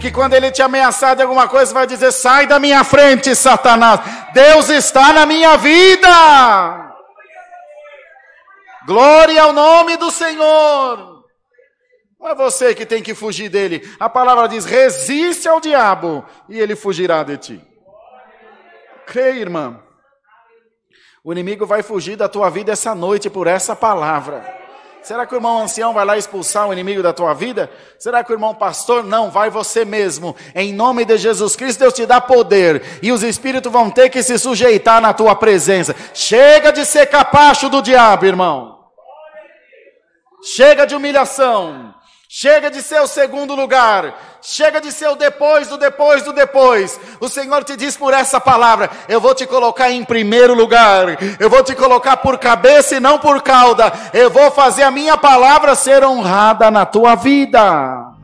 que quando ele te ameaçar de alguma coisa, vai dizer: sai da minha frente, Satanás. Deus está na minha vida. Glória ao nome do Senhor. Não é você que tem que fugir dele. A palavra diz: resiste ao diabo e ele fugirá de ti. Creia, irmã. O inimigo vai fugir da tua vida essa noite por essa palavra. Será que o irmão ancião vai lá expulsar o inimigo da tua vida? Será que o irmão pastor? Não, vai você mesmo. Em nome de Jesus Cristo, Deus te dá poder. E os espíritos vão ter que se sujeitar na tua presença. Chega de ser capacho do diabo, irmão. Chega de humilhação. Chega de ser o segundo lugar. Chega de ser o depois do depois do depois. O Senhor te diz por essa palavra: Eu vou te colocar em primeiro lugar. Eu vou te colocar por cabeça e não por cauda. Eu vou fazer a minha palavra ser honrada na tua vida.